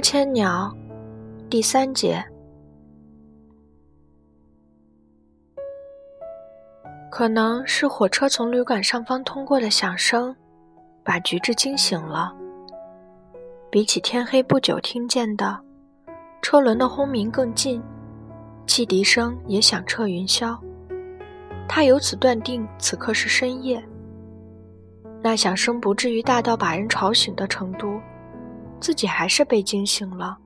千鸟，第三节。可能是火车从旅馆上方通过的响声，把菊治惊醒了。比起天黑不久听见的车轮的轰鸣更近，汽笛声也响彻云霄。他由此断定此刻是深夜。那响声不至于大到把人吵醒的程度。自己还是被惊醒了，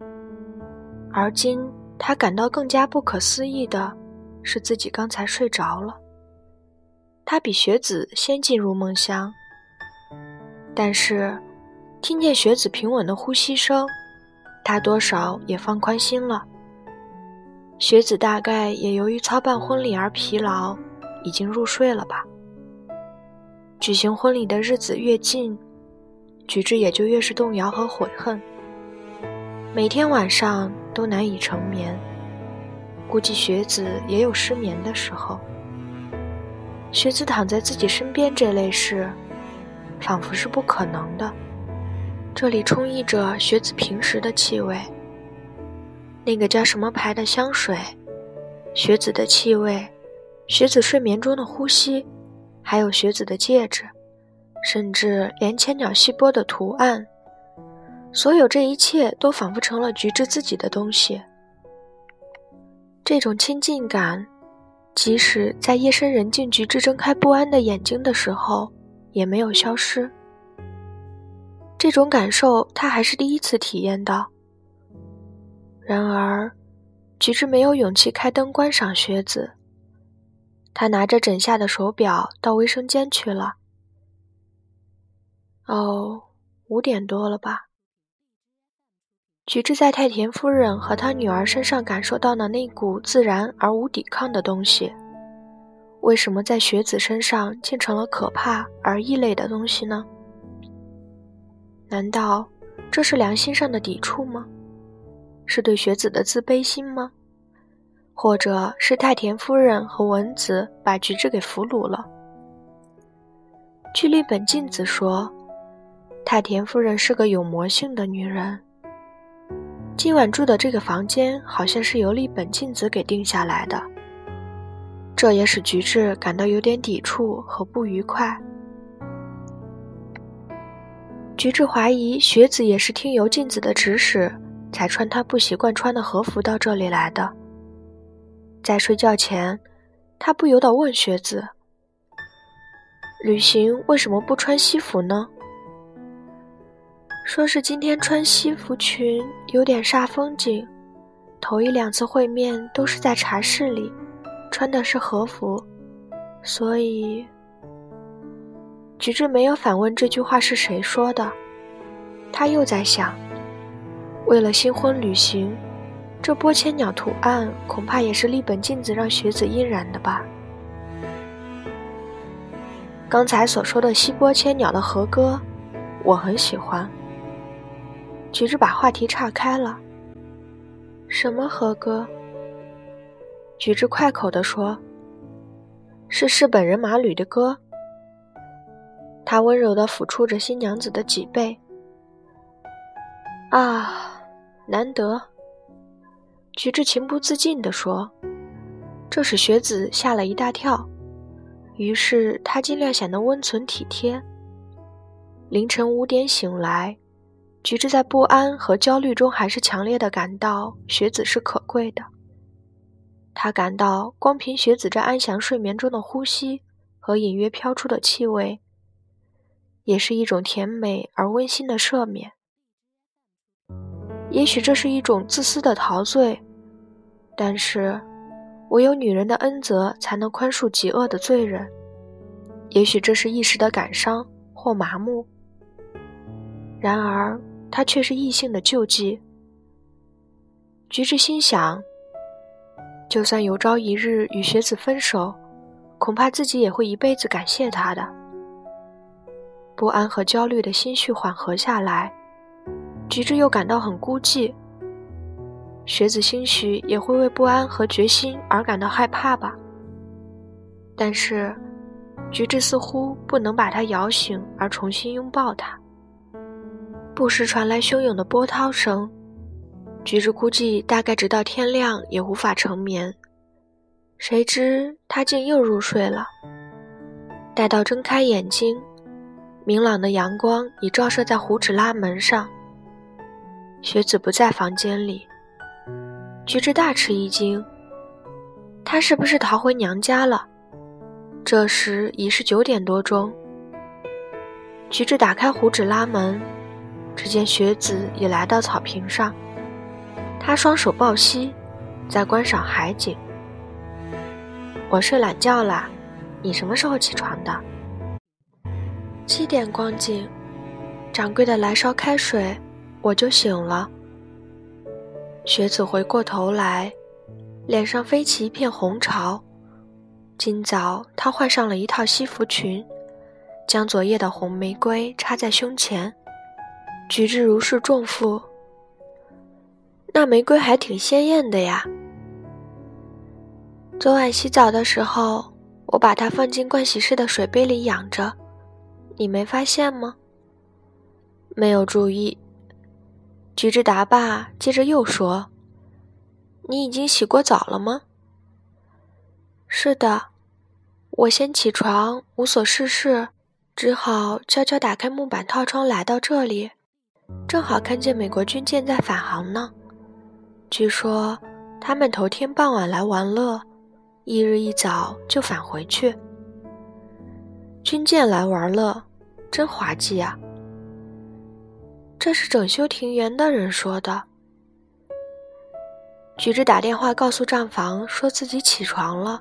而今他感到更加不可思议的是，自己刚才睡着了。他比学子先进入梦乡，但是听见学子平稳的呼吸声，他多少也放宽心了。学子大概也由于操办婚礼而疲劳，已经入睡了吧。举行婚礼的日子越近。举止也就越是动摇和悔恨，每天晚上都难以成眠，估计学子也有失眠的时候。学子躺在自己身边这类事，仿佛是不可能的。这里充溢着学子平时的气味，那个叫什么牌的香水，学子的气味，学子睡眠中的呼吸，还有学子的戒指。甚至连千鸟戏波的图案，所有这一切都仿佛成了菊治自己的东西。这种亲近感，即使在夜深人静，菊治睁开不安的眼睛的时候，也没有消失。这种感受，他还是第一次体验到。然而，菊治没有勇气开灯观赏靴子。他拿着枕下的手表到卫生间去了。哦，五点多了吧？菊治在太田夫人和她女儿身上感受到了那股自然而无抵抗的东西，为什么在雪子身上竟成了可怕而异类的东西呢？难道这是良心上的抵触吗？是对雪子的自卑心吗？或者是太田夫人和文子把菊治给俘虏了？据立本静子说。太田夫人是个有魔性的女人。今晚住的这个房间好像是由立本静子给定下来的，这也使菊治感到有点抵触和不愉快。菊治怀疑雪子也是听由静子的指使，才穿她不习惯穿的和服到这里来的。在睡觉前，他不由得问雪子：“旅行为什么不穿西服呢？”说是今天穿西服裙有点煞风景，头一两次会面都是在茶室里，穿的是和服，所以菊治没有反问这句话是谁说的。他又在想，为了新婚旅行，这波千鸟图案恐怕也是立本镜子让学子印染的吧。刚才所说的西波千鸟的和歌，我很喜欢。菊治把话题岔开了。什么和歌？菊治快口地说：“是是本人马吕的歌。”他温柔地抚触着新娘子的脊背。啊，难得！菊治情不自禁地说，这使学子吓了一大跳。于是他尽量显得温存体贴。凌晨五点醒来。菊治在不安和焦虑中，还是强烈的感到雪子是可贵的。他感到，光凭雪子这安详睡眠中的呼吸和隐约飘出的气味，也是一种甜美而温馨的赦免。也许这是一种自私的陶醉，但是，唯有女人的恩泽才能宽恕极恶的罪人。也许这是一时的感伤或麻木，然而。他却是异性的救济。菊治心想，就算有朝一日与学子分手，恐怕自己也会一辈子感谢他的。不安和焦虑的心绪缓和下来，菊治又感到很孤寂。学子兴许也会为不安和决心而感到害怕吧。但是，菊治似乎不能把他摇醒而重新拥抱他。不时传来汹涌的波涛声，橘子估计大概直到天亮也无法成眠，谁知他竟又入睡了。待到睁开眼睛，明朗的阳光已照射在胡纸拉门上。雪子不在房间里，橘子大吃一惊，她是不是逃回娘家了？这时已是九点多钟。橘子打开胡纸拉门，只见雪子也来到草坪上。他双手抱膝，在观赏海景。我睡懒觉啦，你什么时候起床的？七点光景，掌柜的来烧开水，我就醒了。雪子回过头来，脸上飞起一片红潮。今早她换上了一套西服裙，将昨夜的红玫瑰插在胸前，举止如释重负。那玫瑰还挺鲜艳的呀。昨晚洗澡的时候，我把它放进盥洗室的水杯里养着，你没发现吗？没有注意。橘子答罢，接着又说：“你已经洗过澡了吗？”“是的。”我先起床，无所事事，只好悄悄打开木板套窗来到这里，正好看见美国军舰在返航呢。据说他们头天傍晚来玩乐，一日一早就返回去。军舰来玩乐，真滑稽啊！这是整修庭园的人说的。橘子打电话告诉账房，说自己起床了。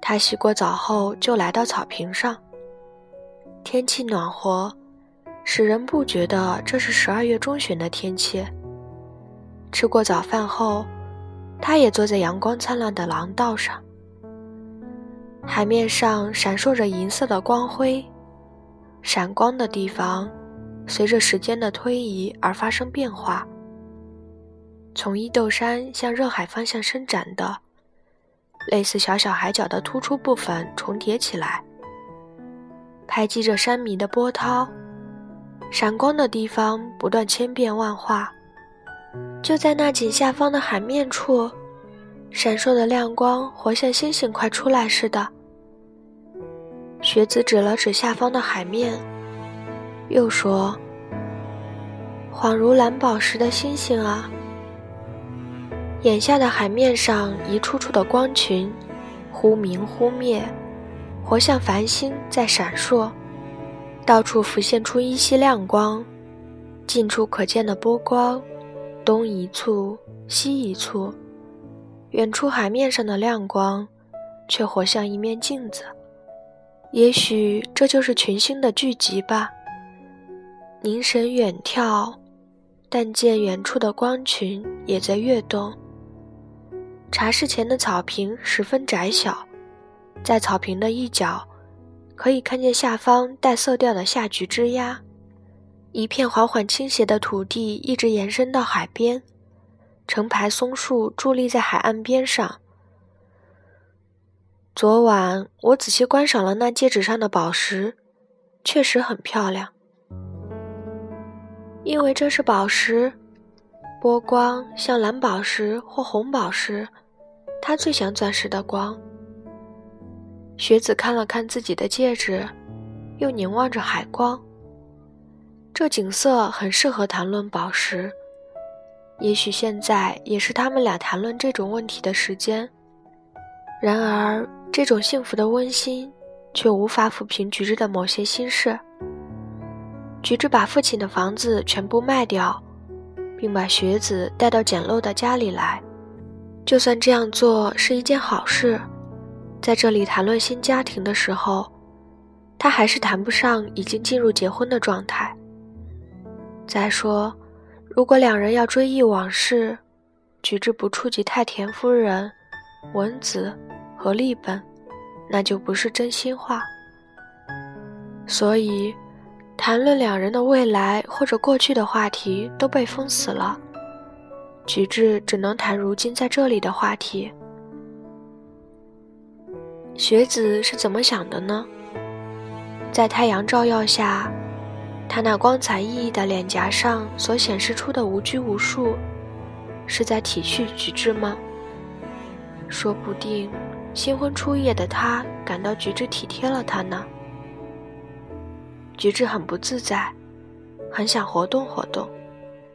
他洗过澡后就来到草坪上。天气暖和，使人不觉得这是十二月中旬的天气。吃过早饭后，他也坐在阳光灿烂的廊道上。海面上闪烁着银色的光辉，闪光的地方随着时间的推移而发生变化。从伊豆山向热海方向伸展的，类似小小海角的突出部分重叠起来，拍击着山迷的波涛。闪光的地方不断千变万化。就在那井下方的海面处，闪烁的亮光活像星星快出来似的。学子指了指下方的海面，又说：“恍如蓝宝石的星星啊！眼下的海面上一处处的光群，忽明忽灭，活像繁星在闪烁，到处浮现出依稀亮光，近处可见的波光。”东一簇，西一簇，远处海面上的亮光，却活像一面镜子。也许这就是群星的聚集吧。凝神远眺，但见远处的光群也在跃动。茶室前的草坪十分窄小，在草坪的一角，可以看见下方带色调的下菊枝桠。一片缓缓倾斜的土地一直延伸到海边，成排松树伫立在海岸边上。昨晚我仔细观赏了那戒指上的宝石，确实很漂亮。因为这是宝石，波光像蓝宝石或红宝石，它最像钻石的光。雪子看了看自己的戒指，又凝望着海光。这景色很适合谈论宝石，也许现在也是他们俩谈论这种问题的时间。然而，这种幸福的温馨却无法抚平橘子的某些心事。橘子把父亲的房子全部卖掉，并把学子带到简陋的家里来。就算这样做是一件好事，在这里谈论新家庭的时候，他还是谈不上已经进入结婚的状态。再说，如果两人要追忆往事，举止不触及太田夫人、文子和立本，那就不是真心话。所以，谈论两人的未来或者过去的话题都被封死了。举止只能谈如今在这里的话题。学子是怎么想的呢？在太阳照耀下。他那光彩熠熠的脸颊上所显示出的无拘无束，是在体恤菊治吗？说不定新婚初夜的他感到菊治体贴了他呢。菊治很不自在，很想活动活动。